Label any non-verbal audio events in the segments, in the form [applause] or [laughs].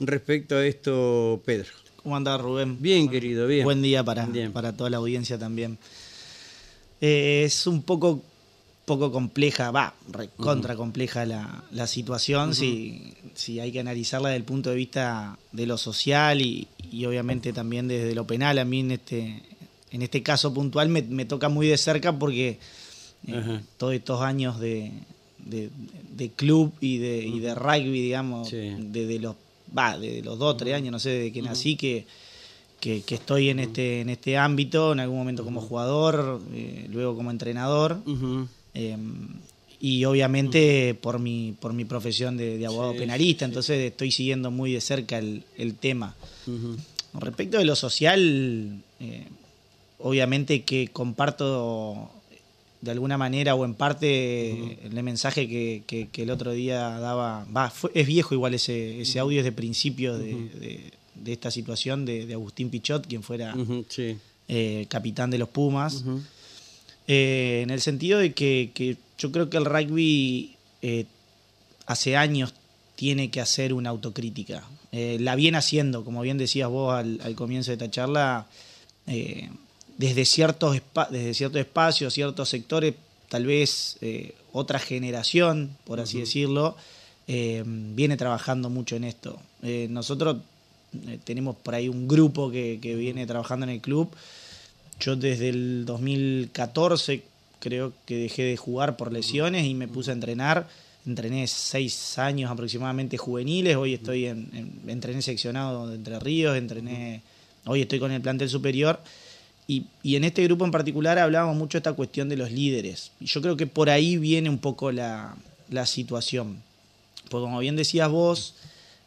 respecto a esto, Pedro. ¿Cómo andás, Rubén? Bien, querido, bien. Buen día para, Bien. para toda la audiencia también. Eh, es un poco, poco compleja, va, contra compleja la, la situación si, si hay que analizarla desde el punto de vista de lo social y, y obviamente también desde lo penal. A mí en este, en este caso puntual me, me toca muy de cerca porque eh, todos estos años de, de, de club y de, y de rugby, digamos, Sí. desde los, va, desde los dos, tres años, no sé, desde que nací, que, que, que estoy en este, en este ámbito, en algún momento como jugador, eh, luego como entrenador. Eh, y obviamente por mi, por mi profesión de, de abogado Sí, penalista, entonces estoy siguiendo muy de cerca el, el tema. Respecto de lo social, eh, obviamente que comparto de alguna manera o en parte el mensaje que, que- que el otro día daba, va, fue- es viejo igual ese, ese audio es de principio de, de- de esta situación de, de Agustín Pichot, quien fuera Sí. eh, capitán de los Pumas, eh, en el sentido de que, que yo creo que el rugby eh, hace años tiene que hacer una autocrítica. La viene haciendo, como bien decías vos al, al comienzo de esta charla, desde, ciertos desde ciertos espacios, ciertos sectores, tal vez eh, otra generación, por así decirlo, eh, viene trabajando mucho en esto. Eh, nosotros tenemos por ahí un grupo que, que viene trabajando en el club. Yo desde el 2014 creo que dejé de jugar por lesiones y me puse a entrenar. Entrené seis años aproximadamente juveniles, hoy estoy en, en- entrené seccionado de Entre Ríos, entrené, hoy estoy con el plantel superior. Y, y en este grupo en particular hablábamos mucho de esta cuestión de los líderes. Y yo creo que por ahí viene un poco la, la situación. Porque como bien decías vos,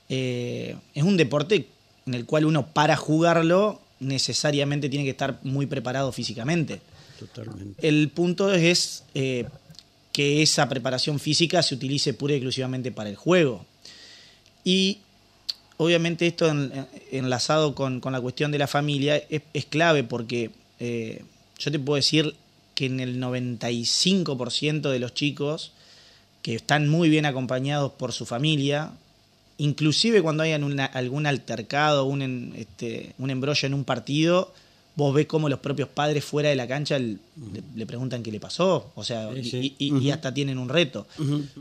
eh, es un deporte en el cual uno para jugarlo necesariamente tiene que estar muy preparado físicamente. Totalmente. El punto es eh, que esa preparación física se utilice pura y exclusivamente para el juego. Y obviamente esto en- en- enlazado con, la cuestión de la familia es, clave porque eh, yo te puedo decir que en el 95% de los chicos que están muy bien acompañados por su familia, inclusive cuando hay algún altercado, un, este, un embrollo en un partido, vos ves como los propios padres fuera de la cancha le, le preguntan qué le pasó, o sea, Sí, y, sí. y- y hasta tienen un reto.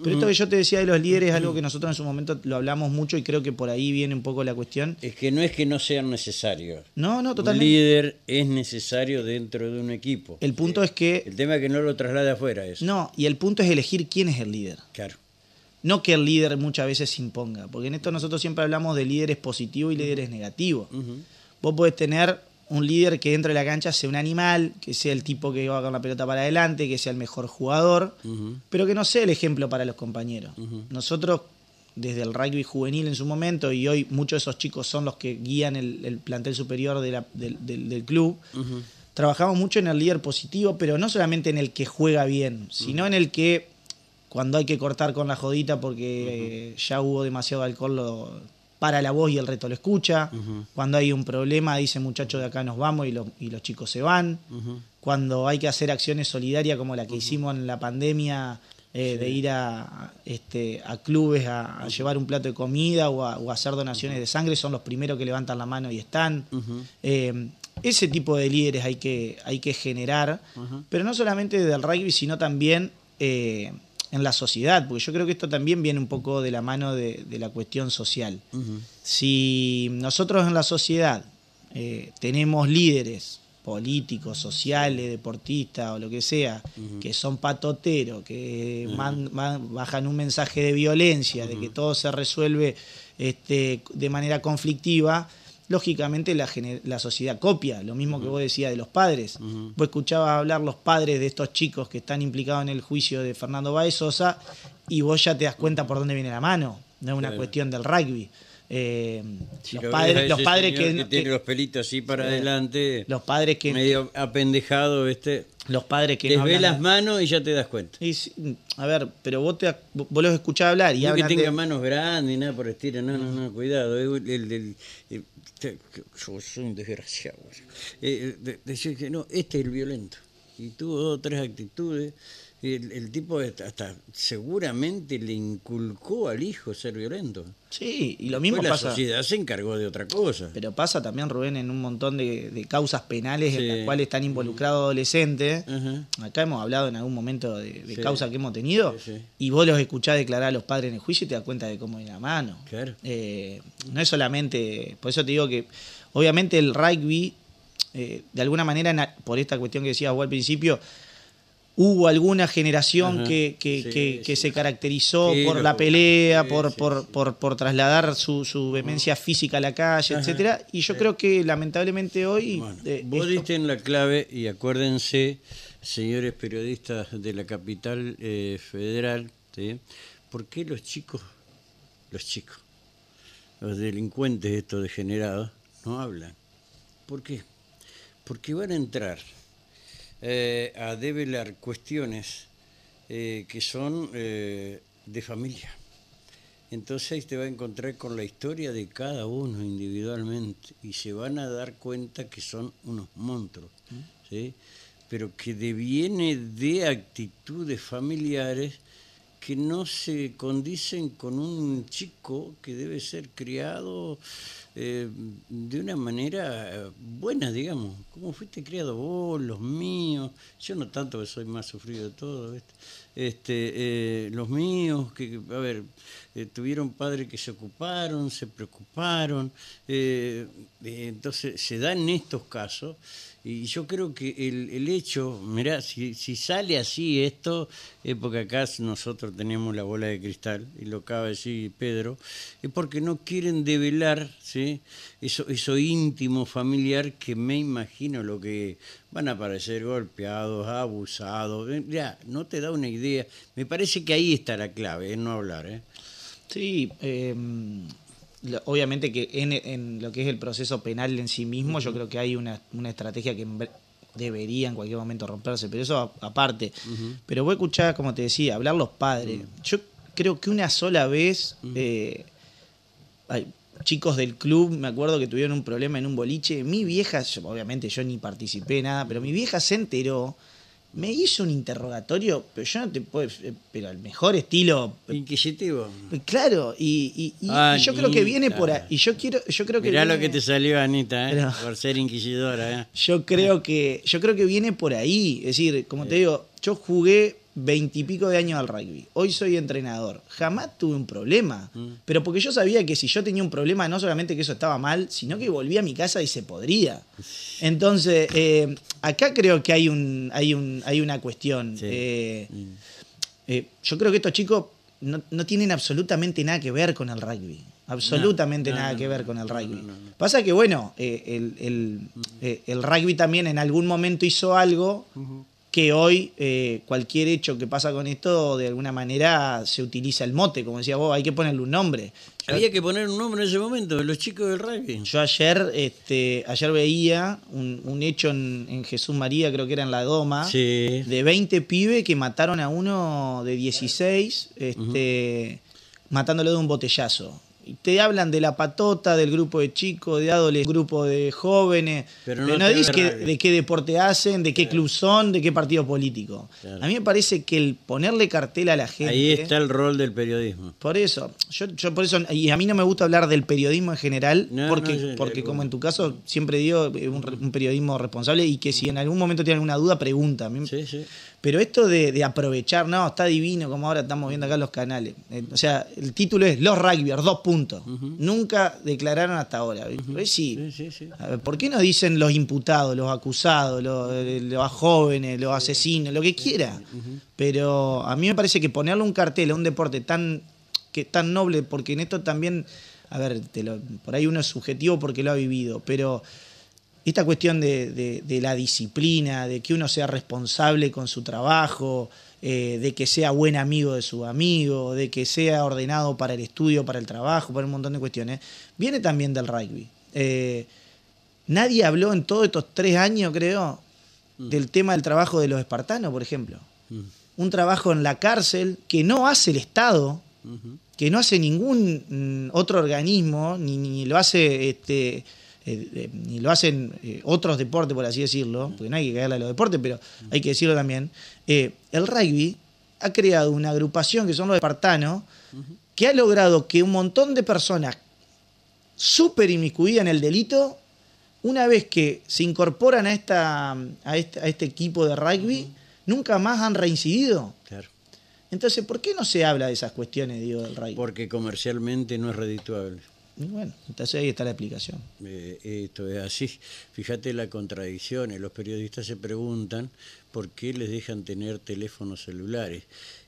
Pero esto que yo te decía de los líderes es algo que nosotros en su momento lo hablamos mucho y creo que por ahí viene un poco la cuestión. Es que no es que no sean necesarios. No, no, Un totalmente. líder es necesario dentro de un equipo. El punto es que... El tema es que no lo traslade afuera eso. No, y el punto es elegir quién es el líder. Claro. No que el líder muchas veces se imponga, porque en esto nosotros siempre hablamos de líderes positivos y líderes negativos. Vos podés tener un líder que dentro de la cancha sea un animal, que sea el tipo que va con la pelota para adelante, que sea el mejor jugador, pero que no sea el ejemplo para los compañeros. Nosotros, desde el rugby juvenil en su momento, y hoy muchos de esos chicos son los que guían el, el plantel superior de la- del, del- del club, trabajamos mucho en el líder positivo, pero no solamente en el que juega bien, sino en el que cuando hay que cortar con la jodita porque ya hubo demasiado alcohol, lo, para la voz y el reto lo escucha. Cuando hay un problema, dice muchachos de acá nos vamos y, los- y los chicos se van. Cuando hay que hacer acciones solidarias como la que hicimos en la pandemia, eh, de ir a, este, a clubes a, a llevar un plato de comida o a, o a hacer donaciones de sangre, son los primeros que levantan la mano y están. Eh, ese tipo de líderes hay que, hay que generar, pero no solamente del rugby, sino también eh, en la sociedad, porque yo creo que esto también viene un poco de la mano de, de la cuestión social. Si nosotros en la sociedad eh, tenemos líderes políticos, sociales, deportistas o lo que sea, que son patoteros, que man- man- bajan un mensaje de violencia, de que todo se resuelve este, de manera conflictiva, lógicamente la, la sociedad copia, lo mismo que vos decías de los padres. Vos escuchabas hablar los padres de estos chicos que están implicados en el juicio de Fernando Baez Sosa y vos ya te das cuenta por dónde viene la mano, no es una cuestión del rugby. Eh, Si los, lo padres, los padres que, que tiene que- los pelitos así para adelante, los padres que medio apendejado, este, los padres que no les ve hablan- las manos y ya te das cuenta. Y a ver, pero vos te vos los escuchás hablar y No que tenga de- manos grandes, nada por el estilo, no, no, no, cuidado. El, el- el- te- yo soy un desgraciado. Eh, de- decir que no, este es el violento. Y tuvo dos o tres actitudes el, el tipo hasta, seguramente le inculcó al hijo ser violento. Sí, y lo mismo Después pasa. la sociedad se encargó de otra cosa. Pero pasa también, Rubén, en un montón de, de causas penales en las cuales están involucrados adolescentes. Acá hemos hablado en algún momento de, de Sí. causas que hemos tenido Sí, y vos los escuchás declarar a los padres en el juicio y te das cuenta de cómo viene la mano. Claro. Eh, no es solamente, por eso te digo que obviamente el rugby, eh, de alguna manera, por esta cuestión que decías vos al principio, hubo alguna generación que, que- Sí, que- que sí. se caracterizó Sí, por la pelea, por, por. Por, por trasladar su, su vehemencia física a la calle, Ajá. etcétera Y yo creo que lamentablemente hoy Bueno, eh, vos esto- diste en la clave y acuérdense, señores periodistas de la capital eh, federal. ¿por qué los chicos, los chicos, los delincuentes estos degenerados, no hablan? ¿Por qué? Porque van a entrar eh, a develar cuestiones eh, que son eh, de familia. Entonces ahí te va a encontrar con la historia de cada uno individualmente y se van a dar cuenta que son unos monstruos, ¿sí? pero que deviene de actitudes familiares que no se condicen con un chico que debe ser criado eh, de una manera eh, buena, digamos. como fuiste criado vos, los míos? Yo no tanto que soy más sufrido de todo. Este, eh, los míos, que, a ver, tuvieron padres que se ocuparon, se preocuparon, entonces se dan estos casos y yo creo que el, el hecho, mirá, si, si sale así esto, es porque acá nosotros tenemos la bola de cristal, y lo acaba de decir Pedro, es porque no quieren develar ¿sí? Eso, eso íntimo familiar que me imagino lo que van a aparecer golpeados, abusados, eh, ya, no te da una idea. Me parece que ahí está la clave, en no hablar. ¿eh? Sí, eh, lo- obviamente que en, en lo que es el proceso penal en sí mismo, yo creo que hay una, una estrategia que debería en cualquier momento romperse, pero eso aparte. Pero voy a escuchar, como te decía, hablar los padres. Yo creo que una sola vez, eh, chicos del club, me acuerdo que tuvieron un problema en un boliche, mi vieja, yo- obviamente yo ni participé nada, pero mi vieja se enteró. Me hizo un interrogatorio, pero yo no te puedo, eh, pero al mejor estilo, Inquisitivo. Claro, y, y- y- Ah, y yo creo que viene por ahí. Y yo quiero, yo creo que Mirá lo que te salió, Anita, ¿eh? Pero- por ser inquisidora. ¿eh? [laughs] yo creo que, yo creo que viene por ahí. Es decir, como te digo, yo jugué veintipico de años al rugby. Hoy soy entrenador. Jamás tuve un problema. Mm. Pero porque yo sabía que si yo tenía un problema, no solamente que eso estaba mal, sino que volvía a mi casa y se podría. Entonces, eh, acá creo que hay un, hay un, hay una cuestión. Sí. Eh, Mm. Eh, yo creo que estos chicos no, no tienen absolutamente nada que ver con el rugby. Absolutamente No, no, nada que ver con el rugby. Pasa que, bueno, el, el- el rugby también en algún momento hizo algo que hoy eh, cualquier hecho que pasa con esto, de alguna manera se utiliza el mote. Como decía vos, hay que ponerle un nombre. Yo- Había que poner un nombre en ese momento, los chicos del rugby. yo ayer, este, ayer veía un, un hecho en, en Jesús María, creo que era en la Doma, Sí. de 20 pibes que mataron a uno de 16, este, matándolo de un botellazo. Te hablan de la patota, del grupo de chicos, de adolescentes, grupo de jóvenes, Pero no no, te dice ve que- de qué deporte hacen, de qué club son, de qué partido político. Claro. A mí me parece que el ponerle cartel a la gente... Ahí está el rol del periodismo. Por eso, yo, yo por eso, y a mí no me gusta hablar del periodismo en general, No, porque, no, porque como en tu caso siempre digo, eh, un, un periodismo responsable y que si en algún momento tiene alguna duda, pregunta. A mí- Sí, sí. Pero esto de, de aprovechar, no, está divino, como ahora estamos viendo acá los canales. Eh, o sea, el título es Los Rugbyers, dos puntos. Nunca declararon hasta ahora. Pues sí. Sí, sí, sí. Ver, ¿Por qué no dicen los imputados, los acusados, los, eh, los jóvenes, los asesinos, lo que quiera? Pero a mí me parece que ponerle un cartel a un deporte tan, que, tan noble, porque en esto también, a ver, te lo- por ahí uno es subjetivo porque lo ha vivido, pero esta cuestión de, de- de la disciplina, de que uno sea responsable con su trabajo, eh, de que sea buen amigo de su amigo, de que sea ordenado para el estudio, para el trabajo, para un montón de cuestiones, viene también del rugby. Eh, nadie habló en todos estos tres años, creo, del tema del trabajo de los espartanos, por ejemplo. Mm. Un trabajo en la cárcel que no hace el Estado, que no hace ningún mm, otro organismo, ni, ni lo hace este, eh, eh, ni lo hacen eh, otros deportes, por así decirlo, porque no hay que caerle a los deportes, pero hay que decirlo también, el rugby ha creado una agrupación que son los espartanos, que ha logrado que un montón de personas súper inmiscuidas en el delito, una vez que se incorporan a, esta, a, este, a este equipo de rugby, nunca más han reincidido. Claro. Entonces, ¿por qué no se habla de esas cuestiones, digo, del rugby? Porque comercialmente no es redituable. Y bueno, entonces ahí está la explicación. Eh, esto es así. Fíjate la contradicción. Los periodistas se preguntan por qué les dejan tener teléfonos celulares.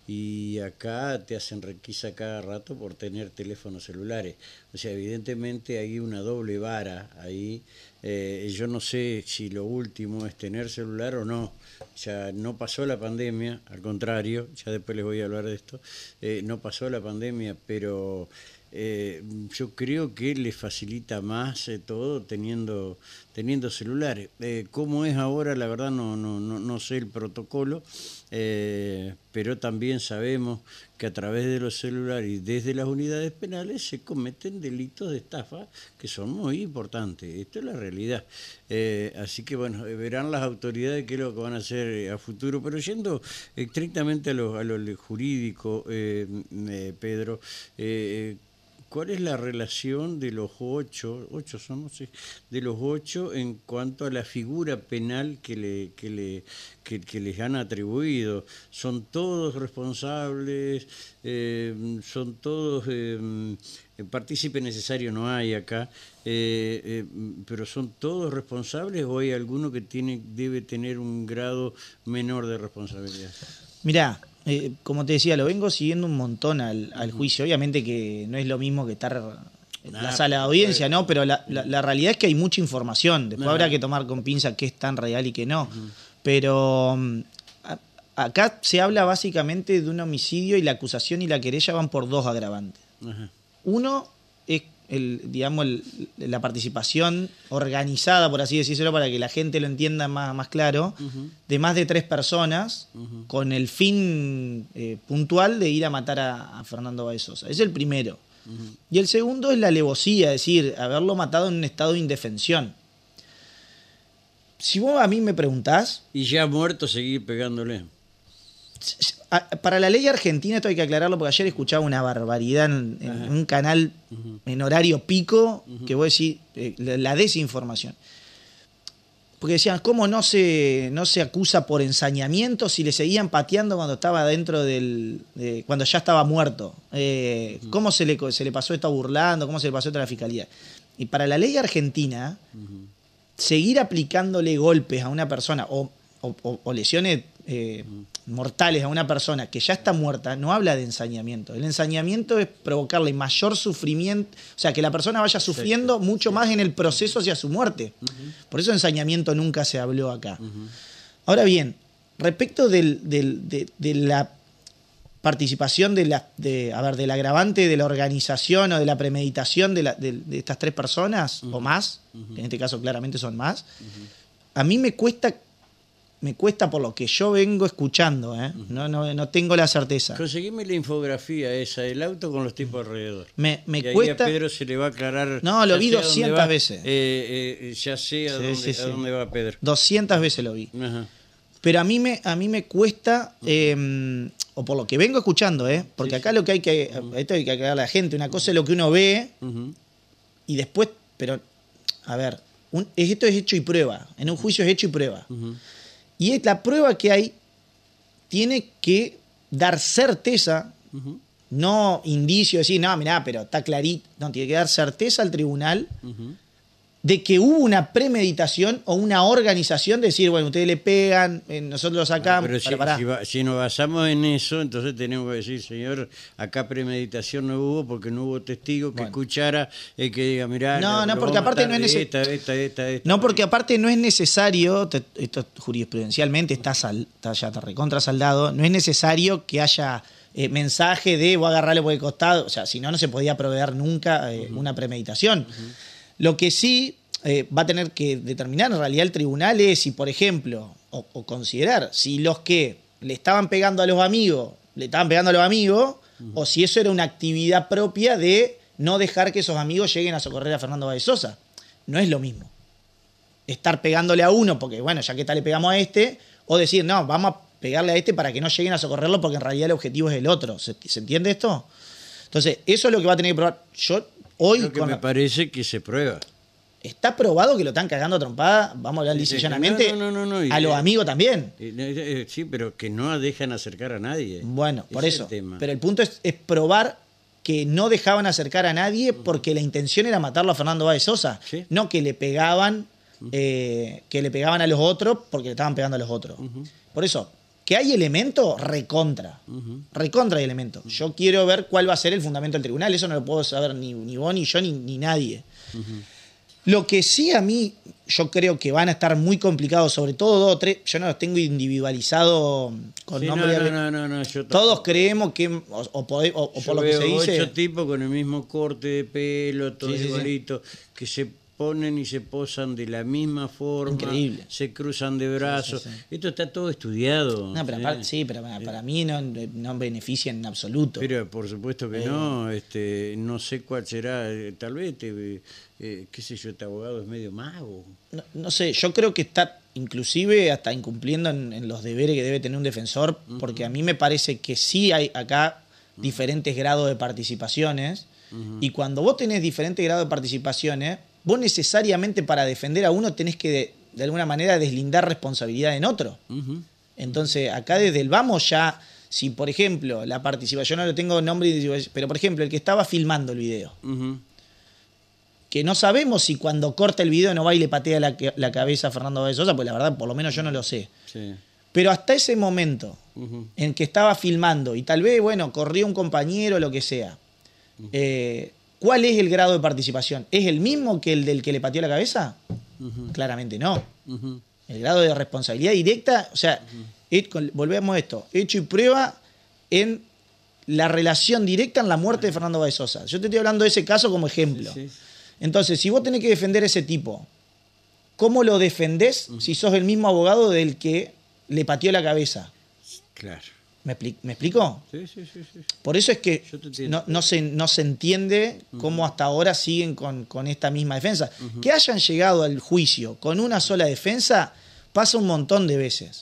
Y acá te hacen requisa cada rato por tener teléfonos celulares. O sea, evidentemente hay una doble vara ahí. Eh, yo no sé si lo último es tener celular o no. Ya no pasó la pandemia, al contrario, ya después les voy a hablar de esto. Eh, no pasó la pandemia, pero eh, yo creo que les facilita más eh, todo teniendo teniendo celulares. Eh, ¿Cómo es ahora? La verdad no, no, no, no sé el protocolo, eh, pero también sabemos que a través de los celulares y desde las unidades penales se cometen delitos de estafa que son muy importantes. Esto es la realidad. Así que bueno, verán las autoridades qué es lo que van a hacer a futuro, pero yendo estrictamente a lo, a lo jurídico, Pedro, ¿Cuál es la relación de los ocho, ocho somos, de los ocho en cuanto a la figura penal que, le, que, le, que les han atribuido? ¿Son todos responsables? Eh, ¿Son todos... Eh, partícipe necesario no hay acá, eh, eh, pero son todos responsables o hay alguno que tiene, debe tener un grado menor de responsabilidad? Mirá, eh, como te decía, lo vengo siguiendo un montón al, al, juicio. Obviamente que no es lo mismo que estar en la sala de audiencia, ¿no? Pero la, la, la, realidad es que hay mucha información. Después habrá que tomar con pinza qué es tan real y qué no. Pero mm, a, acá se habla básicamente de un homicidio y la acusación y la querella van por dos agravantes. Uno el, digamos, el, la participación organizada, por así decirlo, para que la gente lo entienda más, más claro, uh -huh. de más de tres personas uh -huh. con el fin eh, puntual de ir a matar a, a Fernando Baezosa. Es el primero. Uh -huh. Y el segundo es la alevosía, es decir, haberlo matado en un estado de indefensión. Si vos a mí me preguntás... Y ya muerto seguir pegándole para la ley argentina, esto hay que aclararlo porque ayer escuchaba una barbaridad en, en un canal uh -huh. en horario pico uh -huh. que voy a decir eh, la desinformación. Porque decían, ¿cómo no se, no se acusa por ensañamiento si le seguían pateando cuando estaba dentro del. De, cuando ya estaba muerto? Eh, uh -huh. ¿Cómo se le, se le pasó esto burlando? ¿Cómo se le pasó esto a la fiscalía? Y para la ley argentina, seguir aplicándole golpes a una persona o, o, o lesiones eh, mortales a una persona que ya está muerta, no habla de ensañamiento. El ensañamiento es provocarle mayor sufrimiento, o sea, que la persona vaya sufriendo Exacto. mucho más en el proceso hacia su muerte. Uh -huh. Por eso ensañamiento nunca se habló acá. Uh -huh. Ahora bien, respecto del, del, de, de, la participación de la, de, a ver, del agravante de la organización o de la premeditación de, la, de, de estas tres personas, uh -huh. o más, que en este caso claramente son más, a mí me cuesta me cuesta por lo que yo vengo escuchando, ¿eh? no, no, no, tengo la certeza. Conseguime la infografía esa del auto con los tipos alrededor. Me, me y cuesta. a Pedro se le va a aclarar. No, lo vi 200 veces. Eh, eh, ya sé a, sí, dónde, sí, sí. a, dónde, va Pedro. 200 veces lo vi. Ajá. Pero a mí me, a mí me cuesta, eh, o por lo que vengo escuchando, ¿eh? porque acá lo que hay que, esto hay que aclarar a la gente, una cosa es lo que uno ve uh -huh. y después, pero, a ver, un, esto es hecho y prueba. En un juicio es hecho y prueba. Uh -huh. Y es la prueba que hay tiene que dar certeza, uh -huh. no indicio, decir, no, mirá, pero está clarito. No, tiene que dar certeza al tribunal uh -huh. De que hubo una premeditación o una organización de decir, bueno, ustedes le pegan, eh, nosotros lo sacamos. Pero si, para, si, va, si, nos basamos en eso, entonces tenemos que decir, señor, acá premeditación no hubo porque no hubo testigo que bueno. escuchara el que diga, mirá, no, no, porque aparte no es necesario. Esta, esta, esta, no, porque aparte no es necesario, esto jurisprudencialmente está, sal, está ya está recontra saldado, no es necesario que haya eh, mensaje de voy a agarrarle por el costado, o sea, si no, no se podía proveer nunca eh, uh -huh. una premeditación. Uh -huh. Lo que sí eh, va a tener que determinar en realidad el tribunal es si, por ejemplo, o, o, considerar si los que le estaban pegando a los amigos, le estaban pegando a los amigos, uh -huh. o si eso era una actividad propia de no dejar que esos amigos lleguen a socorrer a Fernando Báez Sosa. No es lo mismo. Estar pegándole a uno, porque bueno, ya que tal le pegamos a este, o decir, no, vamos a pegarle a este para que no lleguen a socorrerlo porque en realidad el objetivo es el otro. ¿Se, se entiende esto? Entonces, eso es lo que va a tener que probar. Yo hoy... Que con me la- parece que se prueba. Está probado que lo están cagando a trompada, vamos a hablar Sí, llanamente, no, no, no, a los amigos también. Eh, Sí, pero que no dejan acercar a nadie. Bueno, por es eso. el. Pero el punto es, es probar que no dejaban acercar a nadie porque la intención era matarlo a Fernando Báez Sosa. Sí. No que le pegaban, eh, que le pegaban a los otros porque le estaban pegando a los otros. Por eso, que hay elemento, recontra. Recontra hay elemento. Yo quiero ver cuál va a ser el fundamento del tribunal. Eso no lo puedo saber ni, ni vos, ni yo, ni, ni nadie. Lo que sí a mí, yo creo que van a estar muy complicados, sobre todo dos o tres, yo no los tengo individualizado con Sí, nombre no, no, no, no, yo Todos creemos que, o, o pode- o- o Yo por lo que se dice, ocho tipos con el mismo corte de pelo, todo sí. igualito, que se ponen y se posan de la misma forma, Increíble. se cruzan de brazos. sí, sí. Esto está todo estudiado. no, pero ¿sí? aparte- sí, pero para, para mí no, no beneficia en absoluto. Pero por supuesto que Eh. no, este, no sé cuál será, tal vez, te, eh, qué sé yo, este abogado es medio mago. no, no sé, yo creo que está inclusive hasta incumpliendo en, en los deberes que debe tener un defensor, porque a mí me parece que sí hay acá diferentes grados de participaciones, y cuando vos tenés diferentes grados de participaciones, vos necesariamente para defender a uno tenés que de, de alguna manera deslindar responsabilidad en otro. Entonces, acá desde el vamos ya, si por ejemplo la participación, yo no lo tengo nombre, pero por ejemplo el que estaba filmando el video, que no sabemos si cuando corta el video no va y le patea la, cabeza a Fernando Báez Sosa, pues la verdad, por lo menos yo no lo sé. Sí. Pero hasta ese momento en que estaba filmando y tal vez, bueno, corrió un compañero, lo que sea, eh, ¿cuál es el grado de participación? ¿Es el mismo que el del que le pateó la cabeza? Claramente no. El grado de responsabilidad directa, o sea, volvemos a esto, hecho y prueba en la relación directa en la muerte de Fernando Báez Sosa. Yo te estoy hablando de ese caso como ejemplo. Sí. Entonces, si vos tenés que defender a ese tipo, ¿cómo lo defendés si sos el mismo abogado del que le pateó la cabeza? Claro. ¿Me, ¿me explico? Sí, sí, sí, sí. Por eso es que no, no se, no se entiende cómo hasta ahora siguen con, con esta misma defensa. Que hayan llegado al juicio con una sola defensa pasa un montón de veces.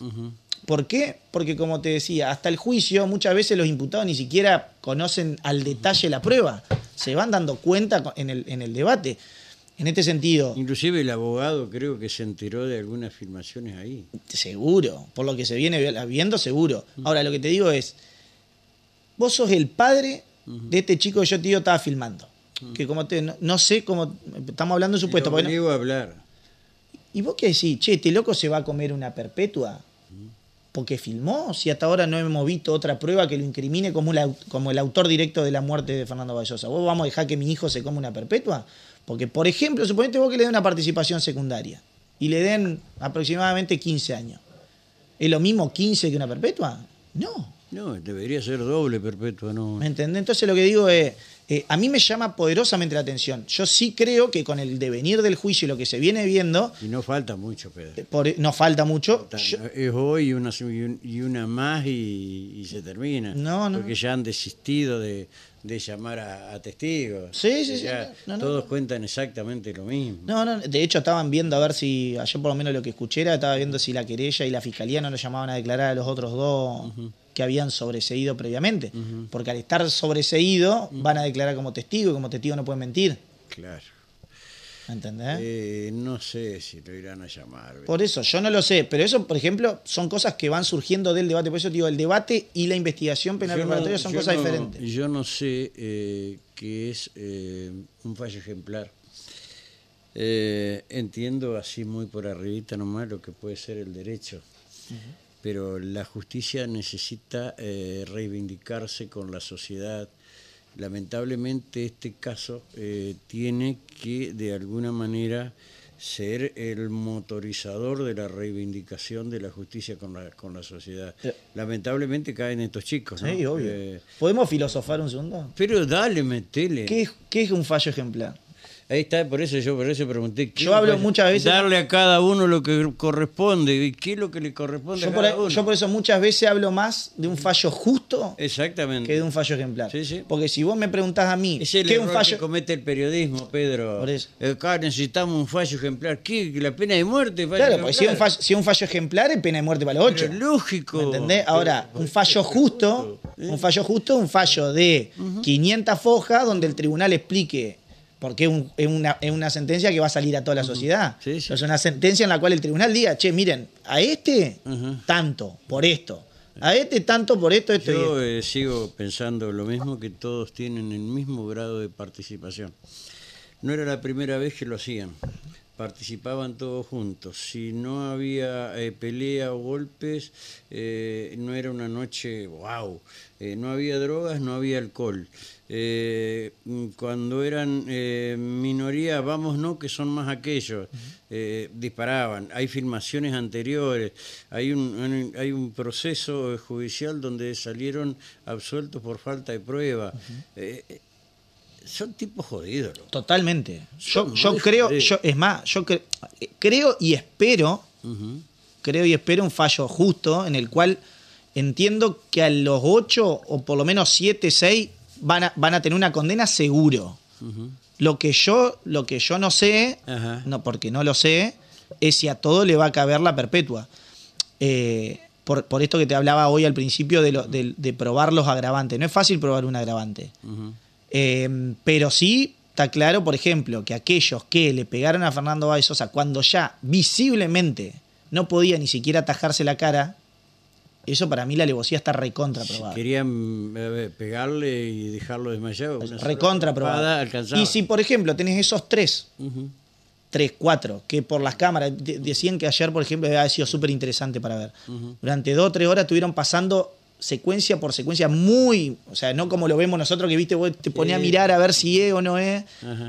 ¿Por qué? Porque como te decía, hasta el juicio muchas veces los imputados ni siquiera conocen al detalle la prueba. Se van dando cuenta en el, en el debate. En este sentido, Inclusive el abogado creo que se enteró de algunas filmaciones ahí. seguro, por lo que se viene viendo, seguro. Ahora, lo que te digo es, vos sos el padre de este chico que yo digo estaba filmando. Que como te, no, no sé cómo, estamos hablando de supuesto. Lo no- a hablar. ¿Y vos qué decís? Che, ¿este loco se va a comer una perpetua? Porque filmó, si hasta ahora no hemos visto otra prueba que lo incrimine como, la- como el autor directo de la muerte de Fernando Vallosa. ¿Vos vamos a dejar que mi hijo se come una perpetua? Porque, por ejemplo, suponete vos que le den una participación secundaria y le den aproximadamente 15 años. ¿Es lo mismo 15 que una perpetua? No. No, debería ser doble perpetua, ¿no? ¿Me entendés? Entonces lo que digo es, eh, a mí me llama poderosamente la atención. Yo sí creo que con el devenir del juicio y lo que se viene viendo, Y no falta mucho, Pedro. eh, por- nos falta mucho. Yo- Es hoy y una, y un- y una más y, y se termina. No, no. Porque ya han desistido de, de llamar a, a testigos. Sí, sí, sí, Ya no, no, todos no. cuentan exactamente lo mismo. No, no, de hecho estaban viendo a ver si, ayer por lo menos lo que escuché era, estaba viendo si la querella y la fiscalía no lo llamaban a declarar a los otros dos que habían sobreseído previamente. Porque al estar sobreseído van a declarar como testigo y como testigo no pueden mentir. Claro. ¿Entendés? Eh, no sé si lo irán a llamar. Por eso, yo no lo sé, pero eso, por ejemplo, son cosas que van surgiendo del debate. Por eso te digo, el debate y la investigación penal no- preparatoria son cosas no- diferentes. Yo no sé eh, qué es eh, un fallo ejemplar. Eh, entiendo así muy por arribita nomás lo que puede ser el derecho, pero la justicia necesita eh, reivindicarse con la sociedad. Lamentablemente este caso eh, tiene que de alguna manera ser el motorizador de la reivindicación de la justicia con la, con la sociedad. Eh. Lamentablemente caen estos chicos. ¿no? Sí, obvio. Eh, ¿Podemos filosofar un segundo? pero dale, metele. ¿Qué es, qué es un fallo ejemplar? Ahí está, por eso yo por eso pregunté. ¿qué Yo hablo muchas veces- Darle a cada uno lo que corresponde. ¿Y qué es lo que le corresponde Yo a por, cada uno? yo por eso muchas veces hablo más de un fallo justo Exactamente. que de un fallo ejemplar. Sí, sí. Porque si vos me preguntás a mí, Es el ¿qué error un fallo? que comete el periodismo, Pedro. Por eso. Acá necesitamos un fallo ejemplar. ¿Qué? ¿La pena de muerte? Fallo Claro, porque si un fallo, si un fallo ejemplar, es pena de muerte para los ocho. Pero lógico. ¿Me entendés? Ahora, un fallo justo, un fallo justo, un fallo de 500 fojas donde el tribunal explique, porque es, un- es una, es una sentencia que va a salir a toda la sociedad. Sí, sí. Es una sentencia en la cual el tribunal diga, che, miren, a este tanto, por esto. A este tanto, por esto, esto y esto. Yo eh, sigo pensando lo mismo, que todos tienen el mismo grado de participación. No era la primera vez que lo hacían. Participaban todos juntos. Si no había eh, pelea o golpes, eh, no era una noche wow. Eh, no había drogas, no había alcohol. Mm, cuando eran minoría, vamos no, que son más aquellos, disparaban. Hay filmaciones anteriores, hay un, hay un proceso judicial donde salieron absueltos por falta de prueba. Son tipos jodidos. Totalmente. Yo, Son yo creo, jodidos. yo, es más, yo cre- creo y espero creo y espero un fallo justo en el cual entiendo que a los 8 o por lo menos 7, 6 van a, van a tener una condena seguro. Lo que yo, lo que yo no sé, Ajá. no, porque no lo sé, es si a todo le va a caber la perpetua. Eh, por, por esto que te hablaba hoy al principio de, lo- de- de probar los agravantes. No es fácil probar un agravante. Ujú. Eh, pero sí está claro, por ejemplo, que aquellos que le pegaron a Fernando Báez Sosa cuando ya visiblemente no podía ni siquiera atajarse la cara, eso para mí la alevosía está recontra Si querían a ver, pegarle y dejarlo desmayado. una sola Recontra patada probada. alcanzaba. Y si, por ejemplo, tenés esos tres, tres, cuatro, que por las cámaras, de- decían que ayer, por ejemplo, había sido súper interesante para ver. Durante dos o tres horas estuvieron pasando secuencia por secuencia muy, o sea, no como lo vemos nosotros que viste, vos te ponía a Sí. mirar a ver si es o no es,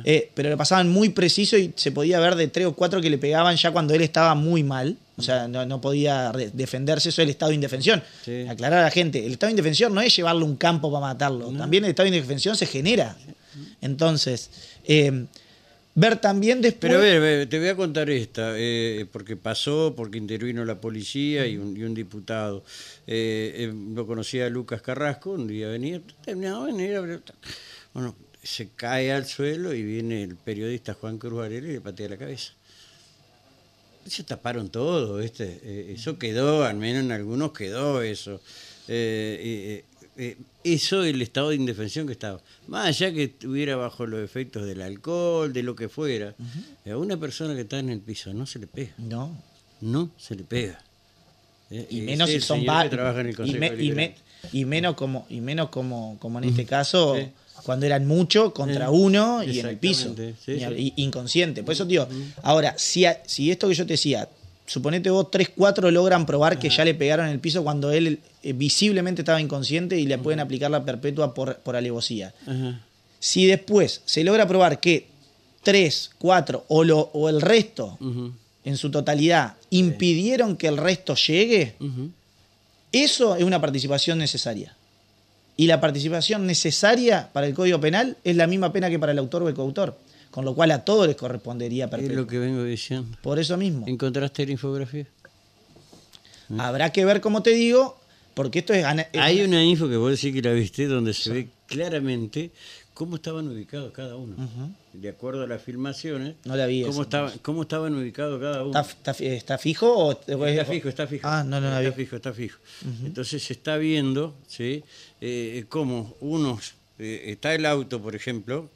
eh, pero lo pasaban muy preciso y se podía ver de tres o cuatro que le pegaban ya cuando él estaba muy mal, o sea, no, no podía defenderse, eso es el estado de indefensión. Sí. Aclarar a la gente, el estado de indefensión no es llevarle a un campo para matarlo, también el estado de indefensión se genera. Entonces, eh, ver también después... Pero a ver, te voy a contar esta, eh, porque pasó, porque intervino la policía y un, y un diputado. Eh, eh, lo conocía Lucas Carrasco, un día venía, terminaba de venir, bueno, se cae al suelo y viene el periodista Juan Cruz Varela y le patea la cabeza. Se taparon todo, ¿viste? Eh, eso quedó, al menos en algunos quedó eso. Eh, eh, eh, eso el estado de indefensión que estaba. Más allá que estuviera bajo los efectos del alcohol, de lo que fuera, a una persona que está en el piso no se le pega. No, No se le pega. Eh, y ese menos si son y, me- y, me- Deliberante. y menos como y menos como como en este caso Sí. cuando eran muchos contra Sí. uno y en el piso sí, sí. inconsciente por eso tío ahora si a- si esto que yo te decía suponete vos tres cuatro logran probar que ya le pegaron en el piso cuando él eh, visiblemente estaba inconsciente y le pueden aplicar la perpetua por por alevosía Ajá. si después se logra probar que tres cuatro o lo o el resto en su totalidad impidieron que el resto llegue eso es una participación necesaria. Y la participación necesaria para el Código Penal es la misma pena que para el autor o el coautor. Con lo cual a todos les correspondería Es perpetua. lo que vengo diciendo. Por eso mismo. ¿Encontraste la infografía? Habrá que ver, como te digo, porque esto es... es Hay una info que vos decís que la viste donde se ve claramente cómo estaban ubicados cada uno. De acuerdo a las filmaciones, No la vi cómo, cómo estaban ubicados cada uno. ¿Está, está fi- está fijo o...? Está fijo, está fijo. Ah, no, no la está vi. fijo, está fijo. Entonces se está viendo, ¿sí? Eh, cómo unos eh, está el auto, por ejemplo,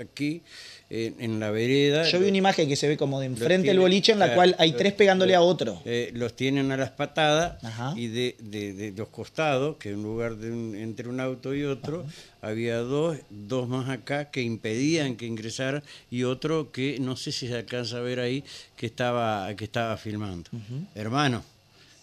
aquí en, en la vereda. Yo vi una imagen que se ve como de enfrente tiene- del boliche en la claro, cual hay tres pegándole a otro. eh, los tienen a las patadas Ajá. y de, de- de los costados, que en lugar de un- entre un auto y otro, había dos, dos más acá que impedían que ingresara y otro que no sé si se alcanza a ver ahí que estaba, que estaba filmando. Hermano,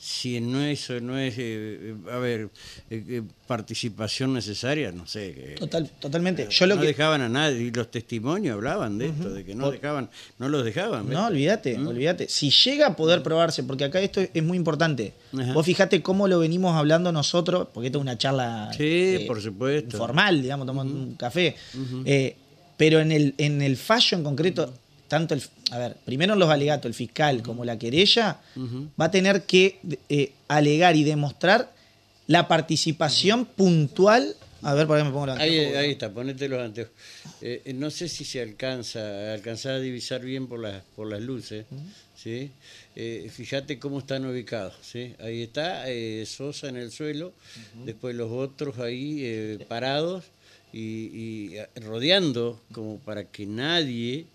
si no es, no es eh, a ver, eh, eh, participación necesaria, no sé. eh, Total, totalmente. Yo lo no que... dejaban a nadie y los testimonios hablaban de esto, de que no dejaban, no los dejaban. ¿ves? No, olvídate, olvídate. Si llega a poder probarse, porque acá esto es muy importante. Ajá. Vos fijate cómo lo venimos hablando nosotros, porque esto es una charla Sí, eh, por supuesto. informal, digamos, tomando un café. Eh, Pero en el, en el fallo en concreto, tanto el, a ver, primero en los alegatos, el fiscal como la querella, va a tener que eh, alegar y demostrar la participación puntual. A ver, por qué me pongo la ahí, ahí está, ponete los anteojos. Eh, no sé si se alcanza, alcanzar a divisar bien por las, por las luces. ¿sí? Eh, fíjate cómo están ubicados. ¿sí? Ahí está Sosa en el suelo, después los otros ahí parados y, rodeando como para que nadie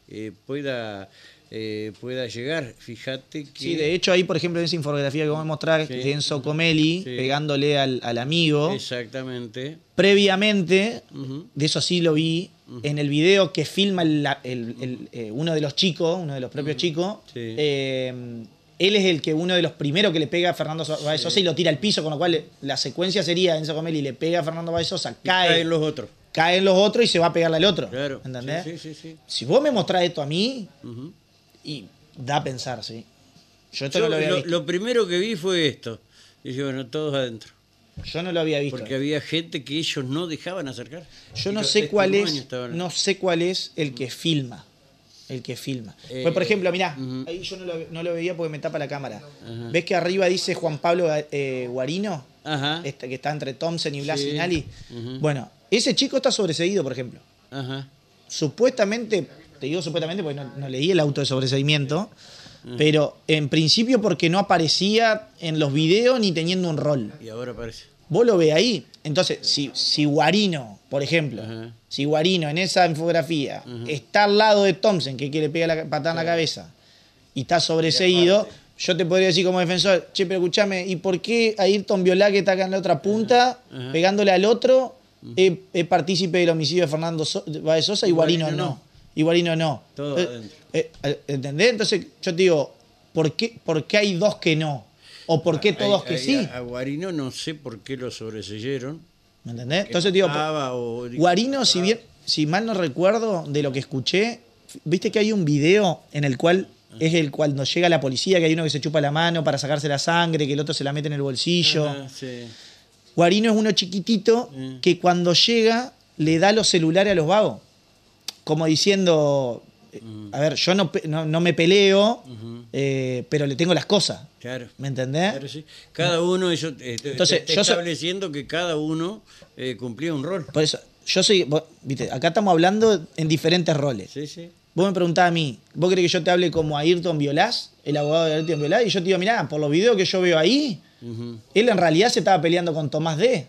pueda eh, pueda llegar. Fíjate que. Sí, de hecho, ahí, por ejemplo, en esa infografía que vamos a mostrar, de Enzo Comelli pegándole al, amigo. Exactamente. Previamente, de eso sí lo vi, en el video que filma el, eh, uno de los chicos, uno de los propios chicos. Eh, él es el que uno de los primeros que le pega a Fernando Baez Sosa y lo tira al piso, con lo cual la secuencia sería Enzo Comelli le pega a Fernando Baez Sosa, cae. Caen los otros. Caen los otros y se va a pegarle al otro. Claro. ¿Entendés? Sí, sí, sí, si vos me mostrás esto a mí, y da a pensar, sí. Yo esto no lo había visto. Lo primero que vi fue esto. Dije, bueno, todos adentro. Yo no lo había visto. Porque había gente que ellos no dejaban acercar. Yo no sé cuál es, no sé cuál es el que filma. El que filma. pues por ejemplo, mirá, ahí yo no lo, veía porque me tapa la cámara. ¿Ves que arriba dice Juan Pablo eh, Guarino? Ajá. Este, que está entre Thompson y Blas y Bueno, ese chico está sobreseído, por ejemplo. Ajá. Supuestamente te digo supuestamente porque no, leí el auto de sobreseimiento, pero en principio porque no aparecía en los videos ni teniendo un rol. Y ahora aparece. Vos lo ves ahí. Entonces, si, si Guarino, por ejemplo, si Guarino en esa infografía está al lado de Thompson, que quiere pegar la patada en la cabeza, y está sobreseído, yo te podría decir como defensor, che, pero escúchame, ¿y por qué Ayrton Violá, que está acá en la otra punta, pegándole al otro, es, partícipe del homicidio de Fernando Baez Sosa y Guarino, no? Igualino no. Todo eh, eh, eh, ¿Entendés? Entonces yo te digo, ¿por qué, ¿por qué hay dos que no? ¿O por qué todos que sí? A, Guarino no sé por qué lo sobreseyeron. ¿Me entendés? Entonces digo, Guarino, si bien, si mal no recuerdo de lo que escuché, viste que hay un video en el cual es el cuando llega la policía, que hay uno que se chupa la mano para sacarse la sangre, que el otro se la mete en el bolsillo. Guarino es uno chiquitito que cuando llega le da los celulares a los vagos como diciendo, a ver, yo no, no, me peleo, eh, pero le tengo las cosas. Claro. ¿Me entendés? Claro, sí. Cada uno, yo, eh, Entonces, yo estableciendo que cada uno eh, cumplía un rol. Por eso, yo soy, viste, acá estamos hablando en diferentes roles. Sí, sí. Vos me preguntás a mí, ¿vos crees que yo te hable como Ayrton Violás, el abogado de Ayrton Violás? Y yo te digo, mirá, por los videos que yo veo ahí, él en realidad se estaba peleando con Tomás D.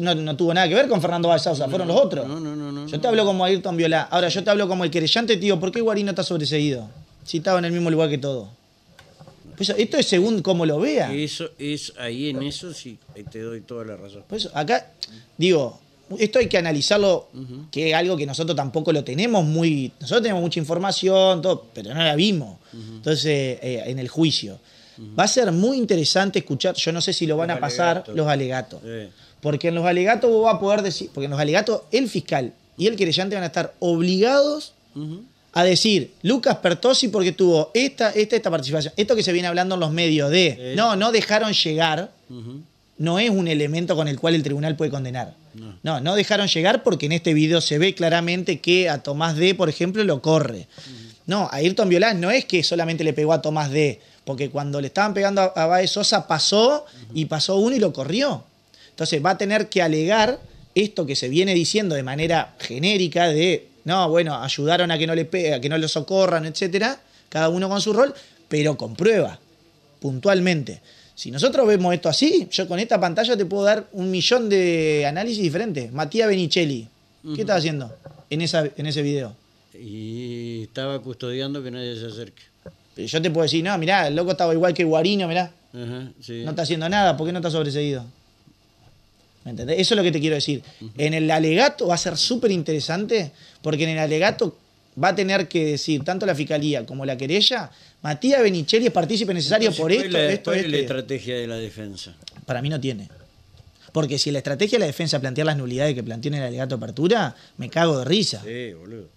No, tuvo nada que ver con Fernando Balsausa, fueron los otros. No, no, no, Yo te hablo como Ayrton Viola. Ahora, yo te hablo como el querellante, tío, ¿por qué Guarino está sobreseído? Si estaba en el mismo lugar que todo. Pues esto es según cómo lo vea. Eso es, ahí en eso sí, te doy toda la razón. Pues acá, digo, esto hay que analizarlo, que es algo que nosotros tampoco lo tenemos muy. Nosotros tenemos mucha información, todo, pero no la vimos. Entonces, eh, en el juicio. Va a ser muy interesante escuchar, yo no sé si lo van a pasar, los alegatos. Porque en los alegatos vos vas a poder decir, porque en los alegatos el fiscal y el querellante van a estar obligados a decir Lucas Pertosi porque tuvo esta, esta, esta participación. Esto que se viene hablando en los medios de no, no dejaron llegar, no es un elemento con el cual el tribunal puede condenar. No. no, dejaron llegar porque en este video se ve claramente que a Tomás D, por ejemplo, lo corre. No, a Ayrton Violán no es que solamente le pegó a Tomás D, porque cuando le estaban pegando a, Baez Sosa pasó y pasó uno y lo corrió. Entonces va a tener que alegar esto que se viene diciendo de manera genérica de, no, bueno, ayudaron a que no le pegue, a que no lo socorran, etcétera, cada uno con su rol, pero con prueba, puntualmente. Si nosotros vemos esto así, yo con esta pantalla te puedo dar un millón de análisis diferentes. Matías Benicelli, ¿qué estaba haciendo en, esa, en ese video? Y estaba custodiando que nadie se acerque. Yo te puedo decir, no, mirá, el loco estaba igual que Guarino, mirá. No está haciendo nada, ¿por qué no está sobreseído? ¿Me entendés? Eso es lo que te quiero decir. En el alegato va a ser súper interesante, porque en el alegato va a tener que decir tanto la fiscalía como la querella, Matías Benicelli es partícipe necesario por esto, la, esto, es la estrategia de la defensa? Para mí no tiene. Porque si la estrategia de la defensa plantear las nulidades que planteó en el alegato de apertura, me cago de risa. Sí, boludo.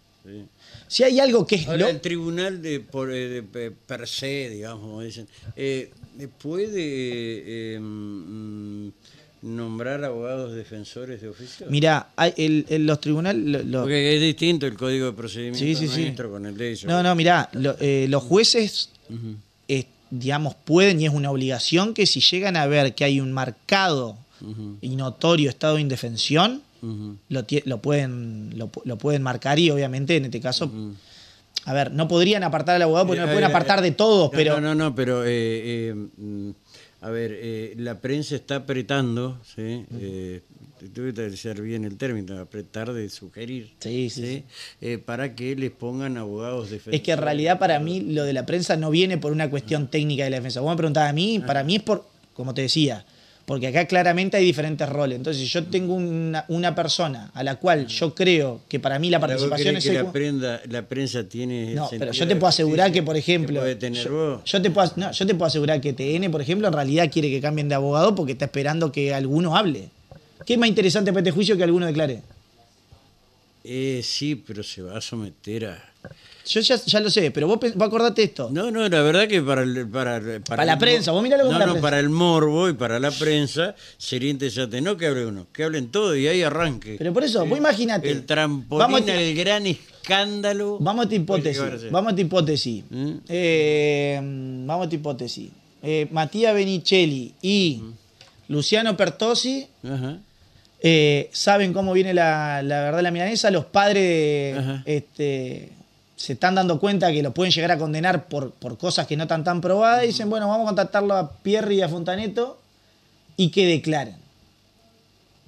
Si hay algo que es... Ahora, el tribunal de, por, eh, per se, digamos, dicen, eh, puede... Eh, mm, nombrar abogados defensores de oficio? Mirá, hay el, el- los tribunales... lo- lo- Porque es distinto el código de procedimiento Sí, sí, sí. nuestro con el de ellos. No, no, mirá, lo- eh, los jueces, eh, digamos, pueden y es una obligación que si llegan a ver que hay un marcado y notorio estado de indefensión, lo, pueden lo, pu- lo pueden marcar y obviamente en este caso, a ver, no podrían apartar al abogado porque no Eh, lo pueden eh, apartar de eh, todos, no, pero No, no, no, pero. eh, eh, mm, a ver, eh, la prensa está apretando, ¿sí? Eh, tuve que decir bien el término, apretar de sugerir. Sí, sí, sí. Eh, para que les pongan abogados defensores. es que en realidad para mí lo de la prensa no viene por una cuestión técnica de la defensa. Vos me preguntabas a mí, para mí es por, como te decía, porque acá claramente hay diferentes roles. Entonces, si yo tengo una, una persona a la cual yo creo que para mí la Ahora, ¿vos participación es que la, prenda- la prensa tiene. No, pero yo te puedo asegurar que, por ejemplo, ¿Qué puede tener yo, vos? yo te puedo, no, yo te puedo asegurar que TN, por ejemplo, en realidad quiere que cambien de abogado porque está esperando que alguno hable. ¿Qué es más interesante para este juicio que alguno declare? Eh, sí, pero se va a someter a. Yo ya, ya lo sé, pero vos, vos acordate esto. No, no, la verdad que para el, para, para, Para la el prensa, vos como no, la no, prensa. para el morbo y para la prensa sería interesante no que hable uno, que hablen todos y ahí arranque. Pero por eso, vos imagínate. El trampolín Vamos a- al gran escándalo. Vamos a puede hipótesis. Vamos a esta hipótesis. ¿Mm? Eh, vamos a esta hipótesis. Eh, Matías Benicelli y Luciano Pertosi Ajá. eh, saben cómo viene la, la verdad de la milanesa. Los padres Ajá. este, se están dando cuenta que lo pueden llegar a condenar por, por cosas que no están tan probadas. Y dicen, bueno, vamos a contactarlo a Pierre y a Fontaneto y que declaren.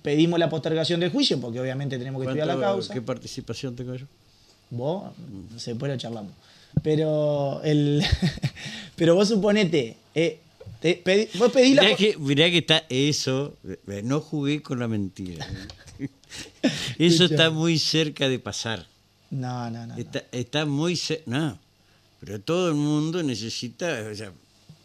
Pedimos la postergación del juicio porque obviamente tenemos que estudiar la ¿Cuánto- causa. ¿Qué participación tengo yo? Vos, después lo charlamos. Pero el [laughs] pero vos suponete, eh, te pedí- vos pedís la Mirá po- que, mirá que está eso. eh, No jugué con la mentira. [laughs] Eso está muy cerca de pasar. No, no, no. Está, está muy. No, pero todo el mundo necesita, o sea,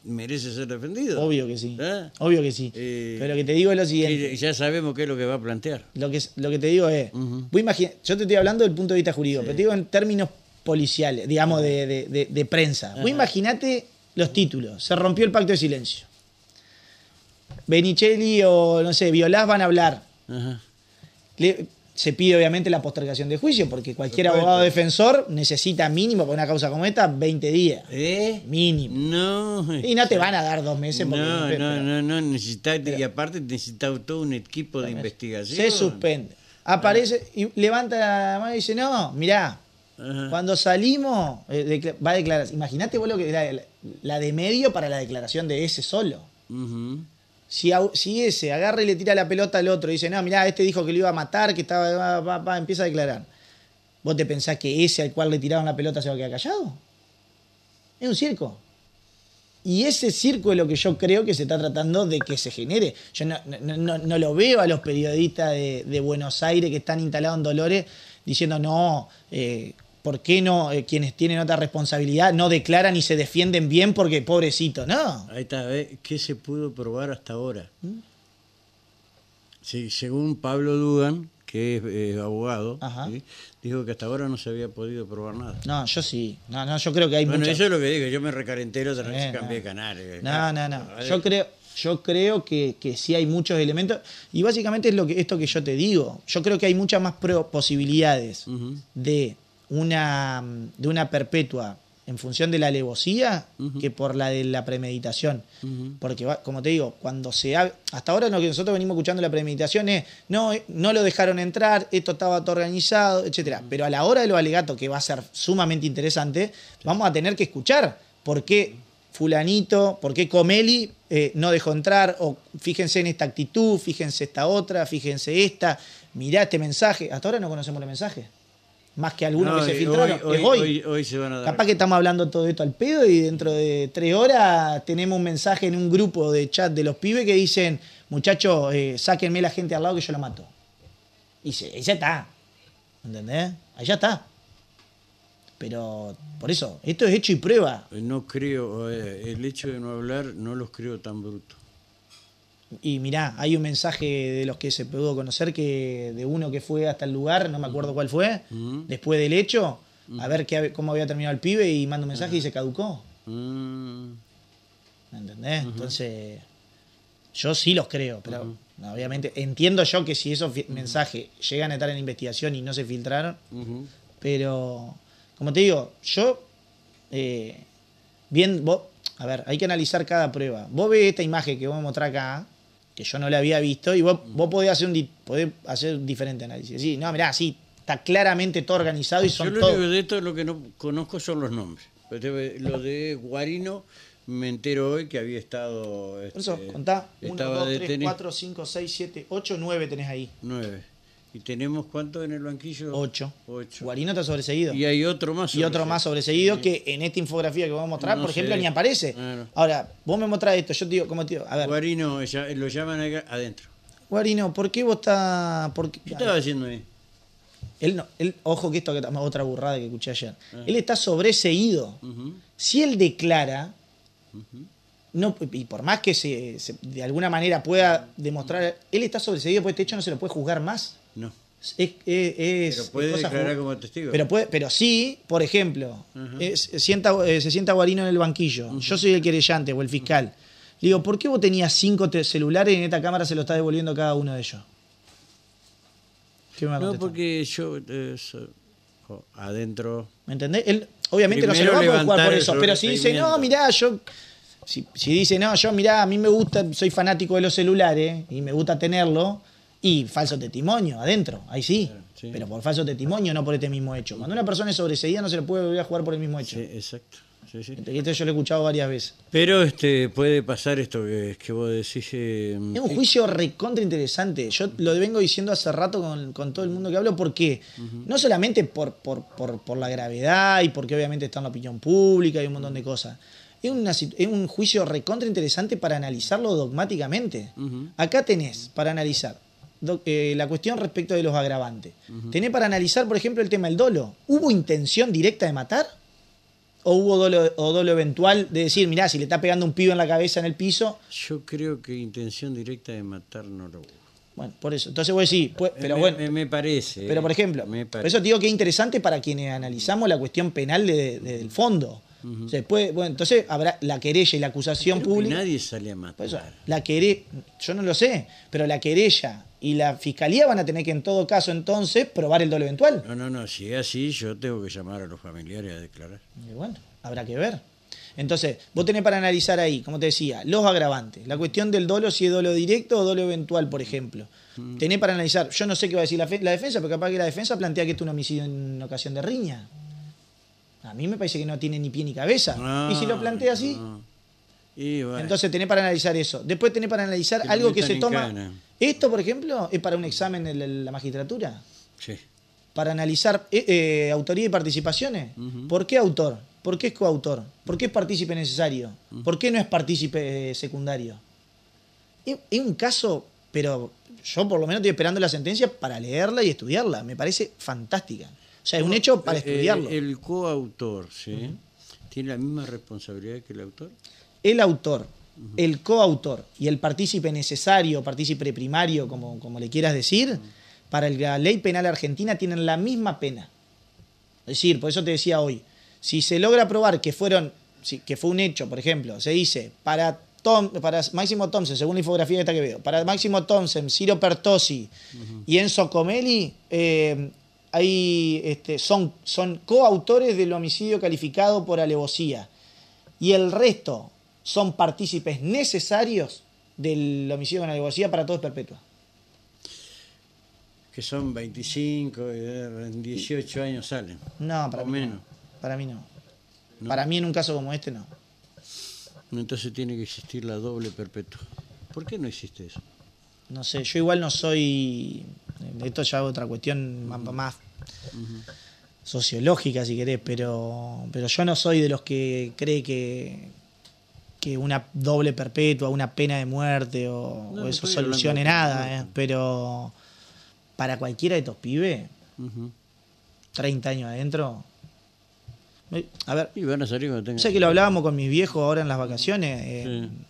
merece ser defendido. Obvio que sí. ¿Ah? Obvio que sí. Eh, pero lo que te digo es lo siguiente. Ya sabemos qué es lo que va a plantear. Lo que, lo que te digo es, imagina- yo te estoy hablando del punto de vista jurídico, pero te digo en términos policiales, digamos, de, de- de- de prensa. Vos imaginate los títulos. Se rompió el pacto de silencio. Benicelli o, no sé, Violás van a hablar. Ajá. Le- se pide obviamente la postergación de juicio, porque cualquier abogado defensor necesita mínimo para una causa como esta 20 días. ¿Eh? Mínimo. No. Y no te van a dar dos meses porque No, pero- no, no, no, necesita, y aparte necesita todo un equipo de investigación. se suspende. Aparece y levanta la mano y dice, no, mirá, Ajá. cuando salimos, eh, va a declarar. Imagínate vos lo que la, la de medio para la declaración de ese solo. Ujú. Si, si ese agarra y le tira la pelota al otro y dice, no, mirá, este dijo que lo iba a matar, que estaba, va, va, va", empieza a declarar. ¿Vos te pensás que ese al cual le tiraron la pelota se va a quedar callado? Es un circo. Y ese circo es lo que yo creo que se está tratando de que se genere. Yo no, no- no- lo veo a los periodistas de, de Buenos Aires que están instalados en Dolores diciendo, no, eh, ¿por qué no eh, quienes tienen otra responsabilidad no declaran y se defienden bien porque pobrecito? No. Ahí está. ¿qué se pudo probar hasta ahora? ¿Mm? Sí, según Pablo Dugan, que es eh, abogado, dijo que hasta ahora no se había podido probar nada. No, yo sí. No, no, yo creo que hay Bueno, eso es lo que digo, yo me recalenté otra vez Eh, cambié no. de canal. eh. No, no, no. Yo creo, yo creo que, que sí hay muchos elementos. Y básicamente es lo que, esto que yo te digo. Yo creo que hay muchas más posibilidades de una, de una perpetua en función de la alevosía que por la de la premeditación. Porque, va- como te digo, cuando se ha- hasta ahora lo que nosotros venimos escuchando la premeditación es, no, eh, no lo dejaron entrar, esto estaba todo organizado, etcétera. Pero a la hora de los alegatos, que va a ser sumamente interesante, vamos a tener que escuchar por qué fulanito, por qué Comeli eh, no dejó entrar, o fíjense en esta actitud, fíjense esta otra, fíjense esta, mirá este mensaje. Hasta ahora no conocemos los mensajes. Más que algunos No, que se filtraron. hoy, es hoy- hoy. se van a dar. Capaz que estamos hablando todo esto al pedo y dentro de tres horas tenemos un mensaje en un grupo de chat de los pibes que dicen, muchachos, eh, sáquenme la gente al lado que yo lo mato. Y se, ahí ya está. ¿Entendés? Ahí ya está. Pero por eso, esto es hecho y prueba. No creo, eh, el hecho de no hablar no los creo tan brutos. Y mirá, hay un mensaje de los que se pudo conocer que de uno que fue hasta el lugar, no me acuerdo cuál fue, Ujú. después del hecho, a ver qué, cómo había terminado el pibe y manda un mensaje y se caducó. Mm, ¿Me entendés? Entonces, yo sí los creo, pero obviamente, entiendo yo que si esos mensajes llegan a estar en investigación y no se filtraron, pero como te digo, yo eh, bien, vos, a ver, hay que analizar cada prueba. Vos ves esta imagen que vos me mostrás acá, que yo no la había visto, y vos, vos podés hacer un podés hacer un diferente análisis. Sí, no, mirá, sí, está claramente todo organizado y Yo son lo todos. único de esto lo que no conozco son los nombres. Este, Lo de Guarino me entero hoy que había estado. Por eso, este, contá, 1, estaba 2, 3, detenido. 4, 5, 6, 7, 8, 9 tenés ahí. Nueve. ¿Y tenemos cuánto en el banquillo? 8. Ocho. Guarino está sobreseído. Y hay otro más. y otro más sobreseído que en esta infografía que vamos a mostrar, No por ejemplo, ni aparece. Claro. Ahora, vos me mostrás esto, yo te digo, como te digo, a ver, Guarino, lo llaman acá adentro. Guarino, ¿por qué vos estás...? qué- ¿Qué estaba haciendo ahí? Él no, él, ojo que esto que es otra burrada que escuché ayer. Ah. Él está sobreseído. Si él declara, no, y por más que se, se- de alguna manera pueda demostrar, él está sobreseído porque este hecho no se lo puede juzgar más. No. Es, es- es- Pero puede es declarar como testigo. Pero, puede, pero sí, por ejemplo, es- sienta, eh, se sienta Guarino en el banquillo. Yo soy el querellante o el fiscal. Le digo, ¿por qué vos tenías cinco te- celulares y en esta cámara se lo está devolviendo cada uno de ellos? ¿Qué me va a no, porque yo eh, so- adentro. ¿Me entendés? Él obviamente no se lo va a poder jugar por eso, pero si dice, no, mirá, yo. Si, si dice, no, yo mirá, a mí me gusta, soy fanático de los celulares y me gusta tenerlo, y falso testimonio adentro, ahí sí. Pero por falso testimonio, no por este mismo hecho. Cuando una persona es sobreseída, no se le puede volver a jugar por el mismo hecho. Sí, exacto. Sí, sí. Y Esto yo lo he escuchado varias veces. Pero este puede pasar esto que, que vos decís. eh, Es un juicio recontra interesante. Yo lo vengo diciendo hace rato con, con todo el mundo que hablo, porque no solamente por, por, por, por la gravedad y porque obviamente está en la opinión pública y un montón de cosas. Es, una es un juicio recontra interesante para analizarlo dogmáticamente. Acá tenés para analizar do- eh, la cuestión respecto de los agravantes. Tenés para analizar, por ejemplo, el tema del dolo. ¿Hubo intención directa de matar? ¿O hubo dolo, o dolo eventual de decir, mirá, si le está pegando un pibe en la cabeza en el piso, Yo creo que intención directa de matar no lo hubo. Bueno, por eso. Entonces voy a decir, pues, pero me, bueno, me, me parece. pero por ejemplo, me por eso te digo que es interesante para quienes analizamos la cuestión penal de- de- del fondo. Después, bueno, entonces habrá la querella y la acusación Creo que pública. nadie sale a matar. eso, la quere, yo no lo sé, pero la querella y la fiscalía van a tener que en todo caso entonces probar el dolo eventual. No, no, no. Si es así, yo tengo que llamar a los familiares a declarar. Y bueno, habrá que ver. Entonces, vos tenés para analizar ahí, como te decía, los agravantes. La cuestión del dolo, si es dolo directo o dolo eventual, por ejemplo. Tenés para analizar, yo no sé qué va a decir la, fe- la defensa, pero capaz que la defensa plantea que esto es un homicidio en ocasión de riña. A mí me parece que no tiene ni pie ni cabeza. No, y si lo plantea así, no. Y bueno, entonces tenés para analizar eso. Después tenés para analizar Que algo que se toma. cana. Esto, por ejemplo, es para un examen en la- magistratura sí. para analizar eh, eh, autoría y participaciones. ¿Por qué autor? ¿Por qué es coautor? ¿Por qué es partícipe necesario? ¿Por qué no es partícipe eh, secundario? Es, un caso, pero yo por lo menos estoy esperando la sentencia para leerla y estudiarla. Me parece fantástica. O sea, es un hecho para estudiarlo. el coautor, ¿sí? ¿Tiene la misma responsabilidad que el autor? El autor, el coautor y el partícipe necesario, partícipe primario, como, como le quieras decir, para la ley penal argentina tienen la misma pena. Es decir, por eso te decía hoy, si se logra probar que fueron, que fue un hecho, por ejemplo, se dice para Tom, para Máximo Thompson, según la infografía esta que veo, para Máximo Thompson, Ciro Pertosi y Enzo Comelli, eh, hay, este, son, son coautores del homicidio calificado por alevosía y el resto son partícipes necesarios del homicidio con alevosía para todos perpetua. Que son 25, eh, en 18 años salen. No, para O mí menos. no. Para mí no. No. Para mí en un caso como este no. Entonces tiene que existir la doble perpetua. ¿Por qué no existe eso? No sé, yo igual no soy. Esto ya es otra cuestión más, más sociológica, si querés, pero, pero yo no soy de los que cree que, que una doble perpetua, una pena de muerte o, No, o no eso solucione nada, eh, pero para cualquiera de estos pibes, Ujú. 30 años adentro. A ver, Y van a salir cuando tengan. sé que lo hablábamos con mis viejos ahora en las vacaciones. eh, Sí.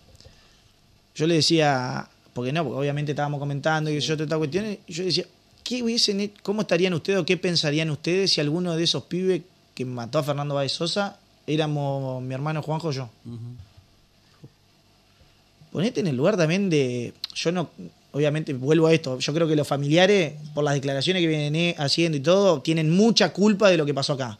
Yo le decía, porque no, porque obviamente estábamos comentando y yo toda esta cuestión, y yo decía, ¿qué hubiesen, ¿cómo estarían ustedes o qué pensarían ustedes si alguno de esos pibes que mató a Fernando Báez Sosa éramos mi hermano Juanjo o yo? Ponete en el lugar también de. Yo no. obviamente, vuelvo a esto, yo creo que los familiares, por las declaraciones que vienen eh, haciendo y todo, tienen mucha culpa de lo que pasó acá.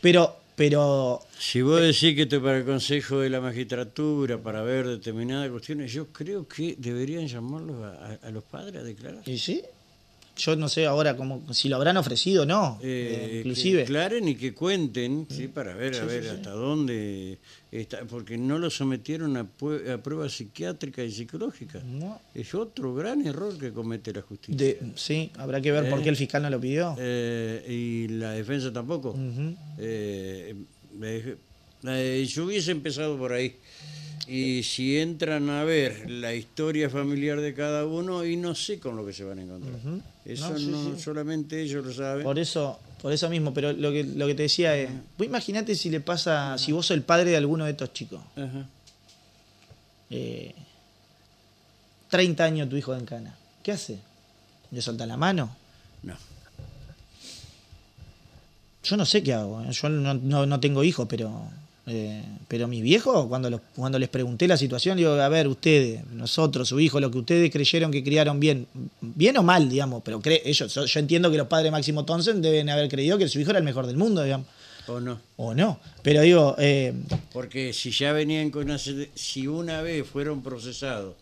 Pero, pero Si vos decís que esto es para el Consejo de la Magistratura, para ver determinadas cuestiones, yo creo que deberían llamarlos a, a- a los padres a declarar. ¿Y sí? Yo no sé ahora como si lo habrán ofrecido o no. Eh, eh, inclusive. Que declaren y que cuenten, ¿sí? para ver, a ver hasta dónde está, porque no lo sometieron a, a pruebas psiquiátricas y psicológicas. No. Es otro gran error que comete la justicia. De- sí, habrá que ver por Eh. qué el fiscal no lo pidió. Eh, y la defensa tampoco. Eh, eh, eh, yo hubiese empezado por ahí. Y si entran a ver la historia familiar de cada uno, y no sé con lo que se van a encontrar. Eso No, sí, no sí. solamente ellos lo saben. Por eso, por eso mismo, pero lo que, lo que te decía es, vos imaginate si le pasa, si vos sos el padre de alguno de estos chicos, Ajá. eh, 30 años tu hijo en cana, ¿qué hace? ¿Le solta la mano? No. Yo no sé qué hago, ¿eh? yo no, no- no tengo hijos, pero eh, pero mis viejos, cuando, los- cuando les pregunté la situación, digo, a ver, ustedes, nosotros, su hijo, lo que ustedes creyeron que criaron bien, bien o mal, digamos, pero cre- ellos, yo, entiendo que los padres de Máximo Thompson deben haber creído que su hijo era el mejor del mundo, digamos, ¿O no? o no, pero digo, eh, Porque si ya venían con una... Si una vez fueron procesados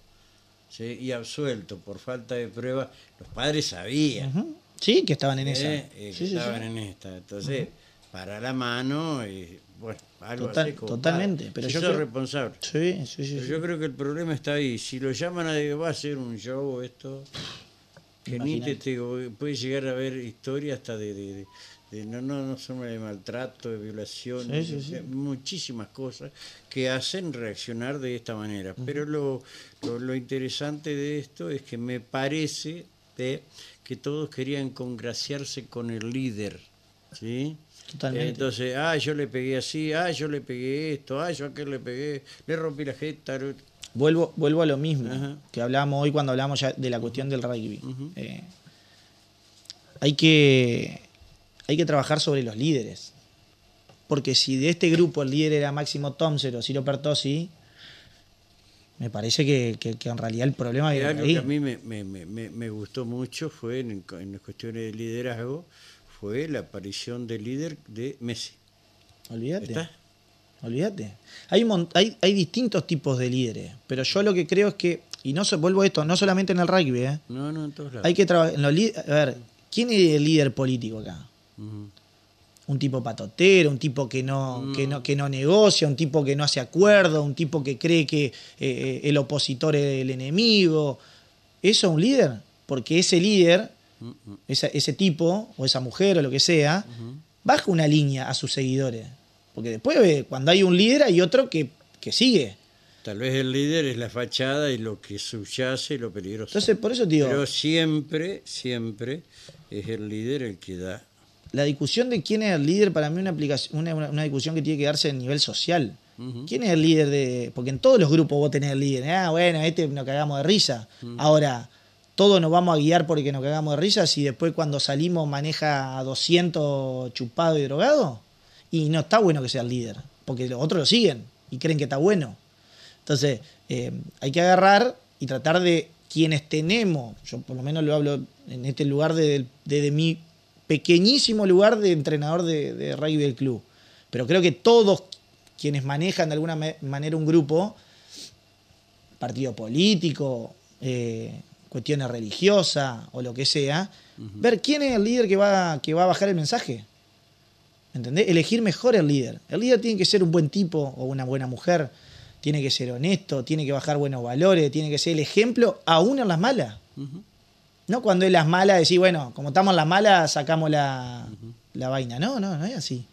¿sí? y absueltos por falta de pruebas, los padres sabían. sí, que estaban en esa. ¿eh? Eh, que Sí, estaban en esta. Entonces, para la mano y bueno, algo Total- así como totalmente, pero Si yo creo- responsable. Sí, sí, sí. Pero yo creo que el problema está ahí. Si lo llaman a va a ser un show esto, que ni te, puede llegar a haber historia hasta de, de- de- de- no, no, no solo de maltrato, de violación, Sí, sí, de- sí. de muchísimas cosas que hacen reaccionar de esta manera. Pero lo, lo, lo interesante de esto es que me parece de que todos querían congraciarse con el líder. ¿Sí? Totalmente. Entonces, ah, yo le pegué así, ah, yo le pegué esto, ah, yo a aquel le pegué, le rompí la jeta. Vuelvo, vuelvo a lo mismo Ajá. que hablábamos hoy cuando hablamos ya de la cuestión del rugby. Eh, hay, que, hay que trabajar sobre los líderes. Porque si de este grupo el líder era Máximo Thompson o Ciro Pertossi, me parece que, que- que en realidad el problema viene algo ahí. que a mí me, me- me- me- me gustó mucho fue en, en cuestiones de liderazgo, fue la aparición del líder de Messi. Olvídate. Olvídate. Hay, hay, hay distintos tipos de líderes, pero yo lo que creo es que, y no so- vuelvo a esto, no solamente en el rugby, ¿eh? No, no, en todos lados. hay que trabajar. A ver, ¿quién es el líder político acá? Un tipo patotero, un tipo que no, que no, que no negocia, un tipo que no hace acuerdo, un tipo que cree que eh, el opositor es el enemigo. ¿Eso es un líder? Porque ese líder, esa- ese tipo, o esa mujer, o lo que sea, baja una línea a sus seguidores. Porque después, cuando hay un líder, hay otro que, que sigue. Tal vez el líder es la fachada y lo que subyace lo peligroso. Entonces, por eso te digo, Pero siempre, siempre es el líder el que da. la discusión de quién es el líder para mí es una, aplicación, una, una- una discusión que tiene que darse a nivel social. ¿Quién es el líder de.? Porque en todos los grupos vos tenés el líder. Ah, bueno, este nos cagamos de risa. Ahora, todos nos vamos a guiar porque nos cagamos de risa si después cuando salimos maneja a 200 chupado y drogado. Y no está bueno que sea el líder, porque los otros lo siguen y creen que está bueno. Entonces, eh, hay que agarrar y tratar de quienes tenemos, yo por lo menos lo hablo en este lugar de- desde mi pequeñísimo lugar de entrenador de, de rugby del club, pero creo que todos quienes manejan de alguna manera un grupo, partido político, eh, cuestiones religiosas o lo que sea, ver quién es el líder que va, que va a bajar el mensaje. ¿Entendés? Elegir mejor el líder. El líder tiene que ser un buen tipo o una buena mujer, tiene que ser honesto, tiene que bajar buenos valores, tiene que ser el ejemplo aún en las malas. No cuando es las malas decir, bueno, como estamos en las malas, sacamos la, la vaina. No, no, no es así.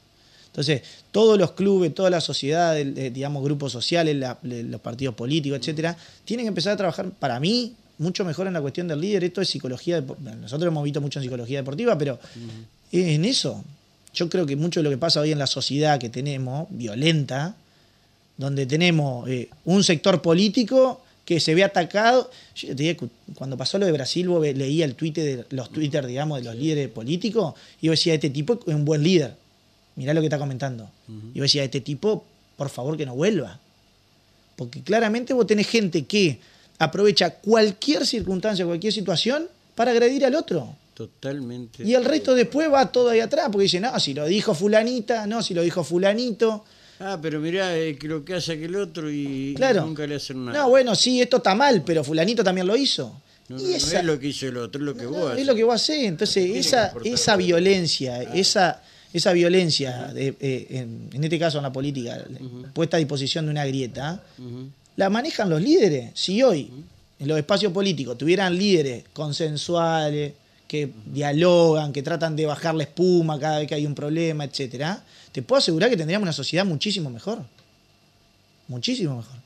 Entonces, todos los clubes, toda la sociedad, eh, digamos, grupos sociales, la- los partidos políticos, etcétera, tienen que empezar a trabajar, para mí, mucho mejor en la cuestión del líder. Esto es psicología, nosotros hemos visto mucho en psicología deportiva, pero en eso, yo creo que mucho de lo que pasa hoy en la sociedad que tenemos, violenta, donde tenemos eh, un sector político que se ve atacado. Yo te digo, cuando pasó lo de Brasil, vos leía el Twitter de los Twitter, digamos, de los líderes políticos, y yo decía, este tipo es un buen líder. Mirá lo que está comentando. Y yo decía, este tipo, por favor, que no vuelva. Porque claramente vos tenés gente que aprovecha cualquier circunstancia, cualquier situación para agredir al otro. Totalmente. Y el resto después va todo ahí atrás, porque dice, no, si lo dijo fulanita, no, si lo dijo fulanito. Ah, pero mirá eh, que lo que hace aquel otro y Claro. nunca le hacen nada. No, bueno, sí, esto está mal, pero fulanito también lo hizo. No, no, y no esa, es lo que hizo el otro, es lo que no, vos haces. es lo que vos hacés. Entonces, esa, esa violencia, esa, esa violencia, de- eh, en, en este caso en la política, puesta a disposición de una grieta, Ujú. La manejan los líderes. Si hoy en los espacios políticos tuvieran líderes consensuales, que dialogan, que tratan de bajar la espuma cada vez que hay un problema, etcétera, te puedo asegurar que tendríamos una sociedad muchísimo mejor. Muchísimo mejor.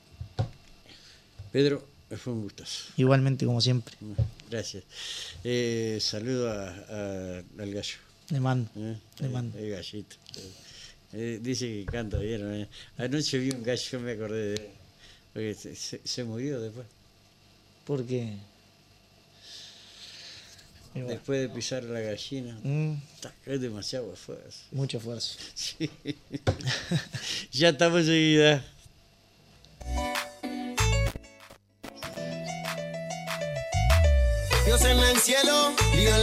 Pedro, fue un gustazo. Igualmente, como siempre, Gracias. Eh, saludo a- a- al gallo. le mando. ¿eh? Le mando. El gallito. Eh, dice que canta bien. ¿eh? Anoche vi un gallo, me acordé de él. Porque se, se- se murió después. Porque. y bueno, Después de pisar la gallina. mm, Es demasiado esfuerzo. mucho esfuerzo. [laughs] Sí. [laughs] ya estamos enseguida. Dios en el cielo, lío en la